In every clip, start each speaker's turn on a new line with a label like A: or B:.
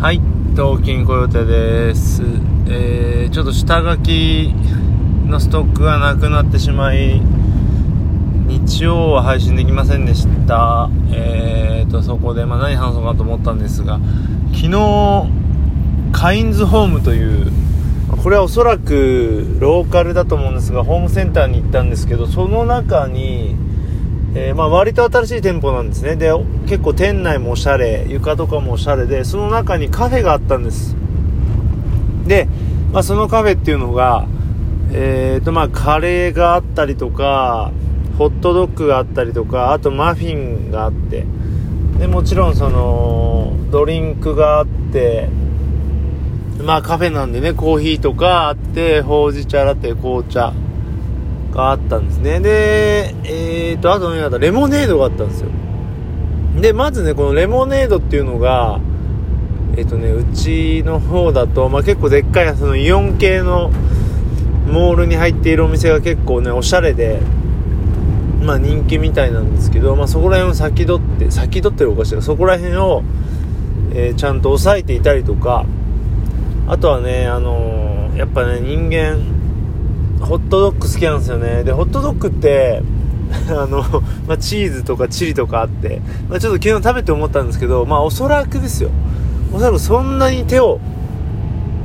A: はい、東京コヨテです。えー、ちょっと下書きのストックがなくなってしまい、日曜は配信できませんでした。えーと、そこで、まあ、何話そうかと思ったんですが、昨日、カインズホームという、これはおそらくローカルだと思うんですが、ホームセンターに行ったんですけど、その中に、えーまあ、割と新しい店舗なんですね。で結構店内もおしゃれ床とかもおしゃれでその中にカフェがあったんです。で、まあ、そのカフェっていうのが、えーとまあ、カレーがあったりとかホットドッグがあったりとかあとマフィンがあってでもちろんそのドリンクがあってまあカフェなんでねコーヒーとかあってほうじ茶ラテ紅茶があったんですね。で、えーと、あとね、あとレモネードがあったんですよ。で、まずね、このレモネードっていうのが、えっ、とね、うちの方だと、まあ、結構でっかい、そのイオン系のモールに入っているお店が結構ね、おしゃれで、まあ人気みたいなんですけど、まあそこら辺を先取って、先取ってるおかしいが、そこら辺を、えーちゃんと抑えていたりとか、あとはね、あのやっぱね、人間、ホットドッグ好きなんですよね。で、ホットドッグって、あの、まあ、チーズとかチリとかあって、まあ、ちょっと昨日食べて思ったんですけど、まあ、おそらくですよ。おそらくそんなに手を、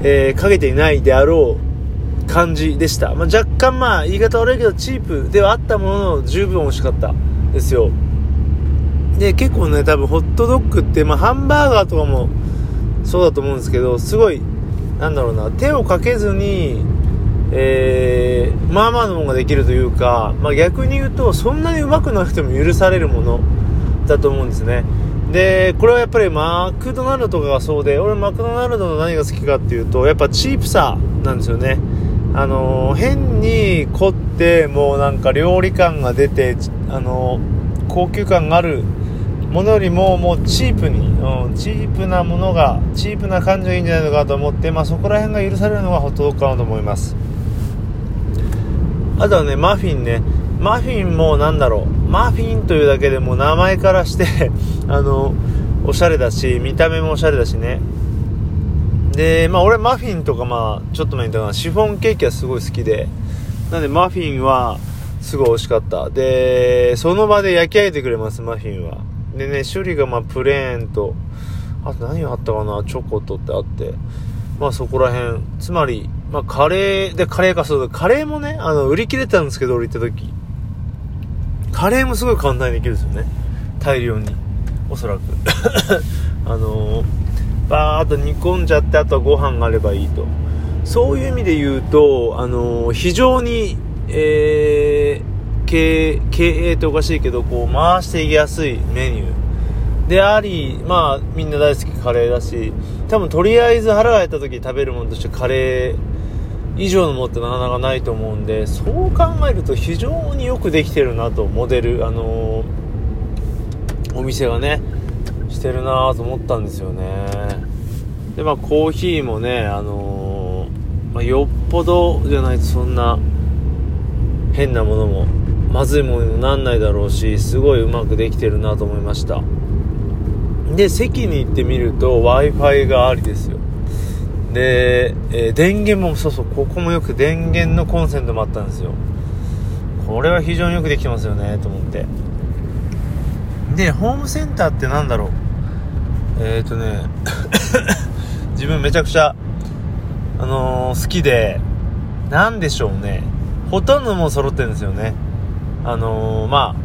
A: えーかけていないであろう感じでした。まあ、若干まあ、言い方悪いけど、チープではあったものの、十分美味しかったですよ。で、結構ね、多分ホットドッグって、まあ、ハンバーガーとかもそうだと思うんですけど、すごい、なんだろうな、手をかけずに、えー、まあまあのものができるというか、まあ、逆に言うとそんなにうまくなくても許されるものだと思うんですね。でこれはやっぱりマクドナルドとかがそうで俺マクドナルドの何が好きかっていうとやっぱチープさなんですよね。あのー変に凝ってもうなんか料理感が出てあのー高級感があるものよりももうチープに、うん、チープなものがチープな感じがいいんじゃないのかと思って、まあ、そこら辺が許されるのがホットドッグかなと思います。あとはね、マフィンね。マフィンもなんだろう。マフィンというだけでも名前からして あの、おしゃれだし、見た目もおしゃれだしね。で、まあ俺マフィンとかまあ、ちょっと前に言ったかな、シフォンケーキはすごい好きで、なんでマフィンはすごい美味しかった。で、その場で焼き上げてくれます、マフィンは。でね、種類がまあプレーンと、あと何があったかな、チョコとってあって。まあそこら辺。つまり、まあカレー、で、カレーかそうだ、カレーもね、あの、売り切れてたんですけど、俺行った時。カレーもすごい簡単にできるんですよね。大量に。おそらく。あのー、バーっと煮込んじゃって、あとはご飯があればいいと。そういう意味で言うと、あのー非常に、えー、経営、経営っておかしいけど、こう、回していきやすいメニュー。であり、まあ、みんな大好きカレーだし、多分とりあえず腹が減った時に食べるものとしてカレー以上のもってなかなかないと思うんで、そう考えると非常によくできてるなと、モデル、あのーお店がね、してるなと思ったんですよね。で、まあ、コーヒーもね、あのーまあ、よっぽどじゃないとそんな変なものも、まずいものにもなんないだろうし、すごいうまくできてるなと思いました。で、席に行ってみると Wi-Fi がありですよ。で、えー電源も、そうそう、ここもよく電源のコンセントもあったんですよ。これは非常によくできてますよね、と思って。で、ホームセンターってなんだろう？えっ、ー、とね、自分めちゃくちゃ、あのー好きで、なんでしょうね。ほとんどもう揃ってるんですよね。あのま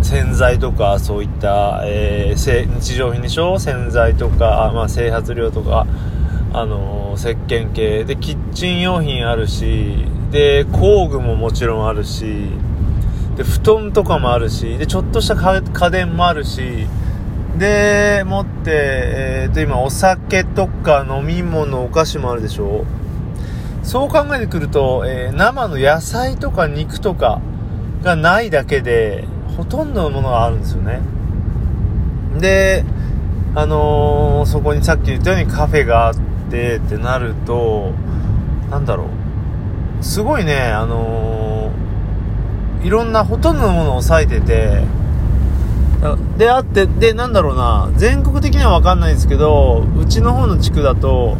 A: あ、洗剤とかそういった、え日常品でしょ？洗剤とか、まあ、整髪料とか、あの石鹸系。でキッチン用品あるしで工具ももちろんあるしで布団とかもあるしでちょっとした家電もあるしでもって、えーと今お酒とか飲み物お菓子もあるでしょ。そう考えてくると、えー生の野菜とか肉とかがないだけでほとんどのものがあるんですよね。であのーそこにさっき言ったようにカフェがあってってなるとなんだろう。すごいねあのーいろんなほとんどのものを抑えてて。であって、で、なんだろうな、全国的にはわかんないですけど、うちの方の地区だと、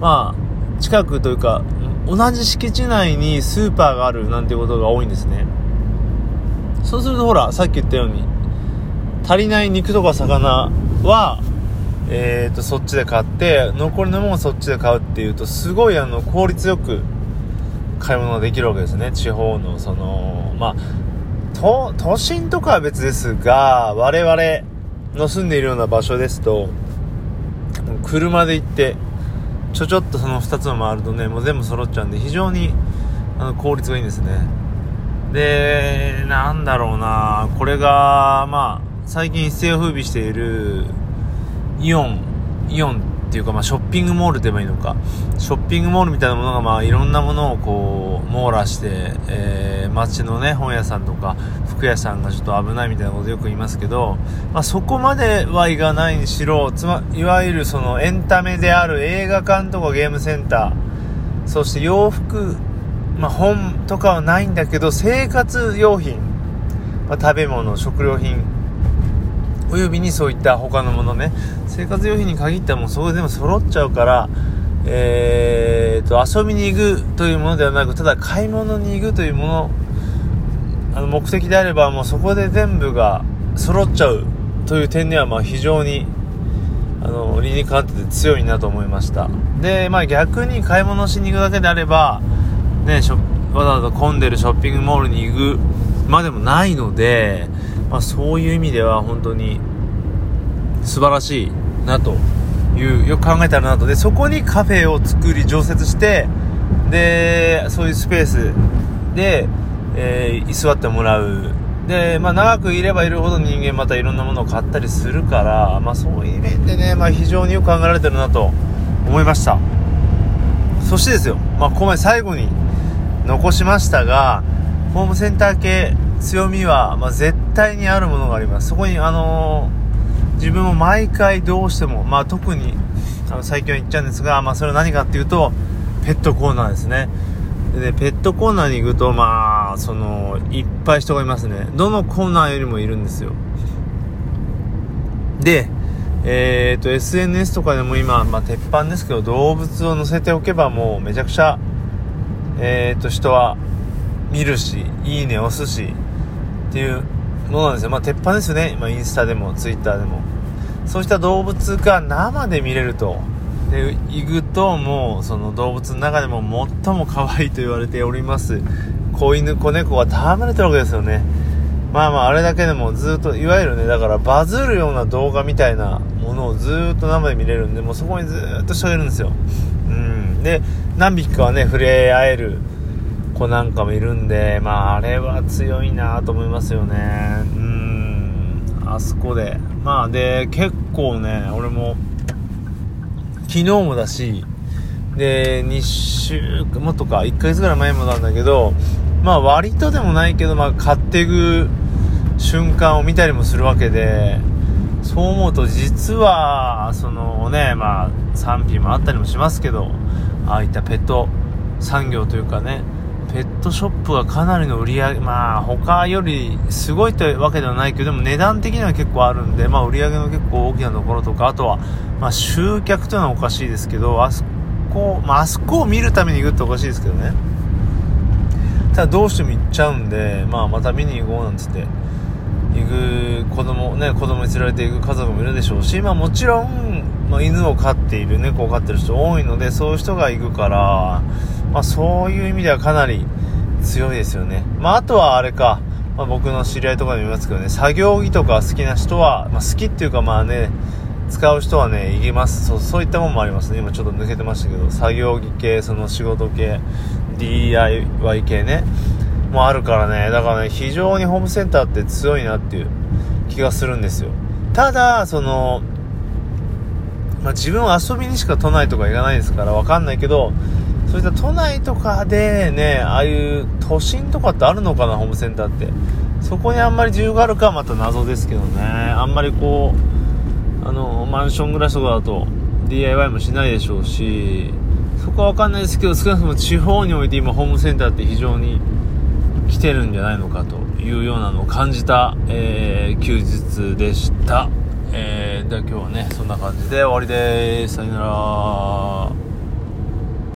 A: まあ、近くというか、同じ敷地内にスーパーがあるなんてことが多いんですね。そうするとほら、さっき言ったように、足りない肉とか魚は、えーと、そっちで買って、残りのものをそっちで買うっていうと、すごいあの、効率よく買い物ができるわけですね。地方の、その、まあ、都、都心とかは別ですが、我々の住んでいるような場所ですと、車で行って、ちょちょっとその2つを回るとね、もう全部揃っちゃうんで、非常にあの効率がいいんですね。で、なんだろうな、これが、まあ、最近一世を風靡している、イオン、イオンっていうか、まあ、ショッピングモールと言えばいいのか、ショッピングモールみたいなものが、まあ、いろんなものをこう、網羅して、えー、街のね、本屋さんとか、服屋さんがちょっと危ないみたいなことよく言いますけど、まあ、そこまではいかないにしろ、つま、いわゆるそのエンタメである映画館とかゲームセンター、そして洋服、まあ、本とかはないんだけど、生活用品、まあ、食べ物、食料品、およびにそういった他のものね、生活用品に限ってはもそこでも揃っちゃうから、えーと、遊びに行くというものではなく、ただ買い物に行くというもの、あの目的であればもうそこで全部が揃っちゃうという点ではまあ非常にあの理にかなってて強いなと思いました。でまあ逆に買い物しに行くだけであればねわざわざ混んでるショッピングモールに行くまでもないのでまあ、そういう意味では本当に素晴らしいなというよく考えたらなと。でそこにカフェを作り常設してでそういうスペースで、えー、居座ってもらう。で、まあ、長くいればいるほど人間またいろんなものを買ったりするから、まあ、そういう面でね、まあ、非常によく考えられてるなと思いました。そしてですよ、まあ、ここまで最後に残しましたがホームセンター系強みは、まあ、絶対にあるものがあります。そこに、あのー、自分も毎回どうしても、まあ、特に、あの、最近は言っちゃうんですが、まあ、それは何かっていうと、ペットコーナーですね。で、ペットコーナーに行くと、まあ、その、いっぱい人がいますね。どのコーナーよりもいるんですよ。で、えっ、と、SNS とかでも今、まあ、鉄板ですけど、動物を乗せておけばもうめちゃくちゃ、えっ、と、人は見るし、いいね押すし、っていうものなんですよ。まあ、鉄板ですよね。まあ、インスタでも、ツイッターでも。そうした動物が生で見れると。で、行くと、もう、その動物の中でも最も可愛いと言われております。子犬、子猫が戯れてるわけですよね。まあまあ、あれだけでもずっと、いわゆるね、だからバズるような動画みたいなものをずっと生で見れるんで、もうそこにずっと人がいるんですよ。うん。で、何匹かはね、触れ合える子なんかもいるんで、まあ、あれは強いなと思いますよね。うん、あそこで。まあ、で、結構ね、俺も、昨日もだし、で、2週間、もとか、1ヶ月ぐらい前もなんだけど、まあ、割とでもないけど、まあ、買っていく瞬間を見たりもするわけで、そう思うと実は、そのね、まあ、賛否もあったりもしますけど、ああいったペット産業というかね、ペットショップはかなりの売り上げ、まあ他よりすごいというわけではないけど、でも値段的には結構あるんで、まあ売り上げの結構大きなところとか、あとは、まあ集客というのはおかしいですけど、あそこ、まああそこを見るために行くっておかしいですけどね。ただどうしても行っちゃうんで、まあまた見に行こうなんつって、行く子供、ね、子供に連れて行く家族もいるでしょうし、まあもちろん、まあ、犬を飼っている、猫を飼ってる人多いので、そういう人が行くから、まあ、そういう意味ではかなり強いですよね。まあ、あとはあれか、まあ、僕の知り合いとかでも言いますけどね、作業着とか好きな人は、まあ、好きっていうかまあね、使う人はね、いけます。そう、そういったもんもありますね。今ちょっと抜けてましたけど、作業着系、その仕事系、DIY 系ね、もあるからね、だからね、非常にホームセンターって強いなっていう気がするんですよ。ただ、その、まあ、自分は遊びにしか都内とか行かないですからわかんないけど、そういった都内とかでね、ああいう都心とかってあるのかな、ホームセンターって。そこにあんまり需要があるかはまた謎ですけどね。あんまりこう、あの、マンション暮らしとかだと DIY もしないでしょうし、そこはわかんないですけど、少なくとも地方において今ホームセンターって非常に来てるんじゃないのかというようなのを感じた、えー、休日でした。えー、では今日はね、そんな感じで終わりです。さよなら。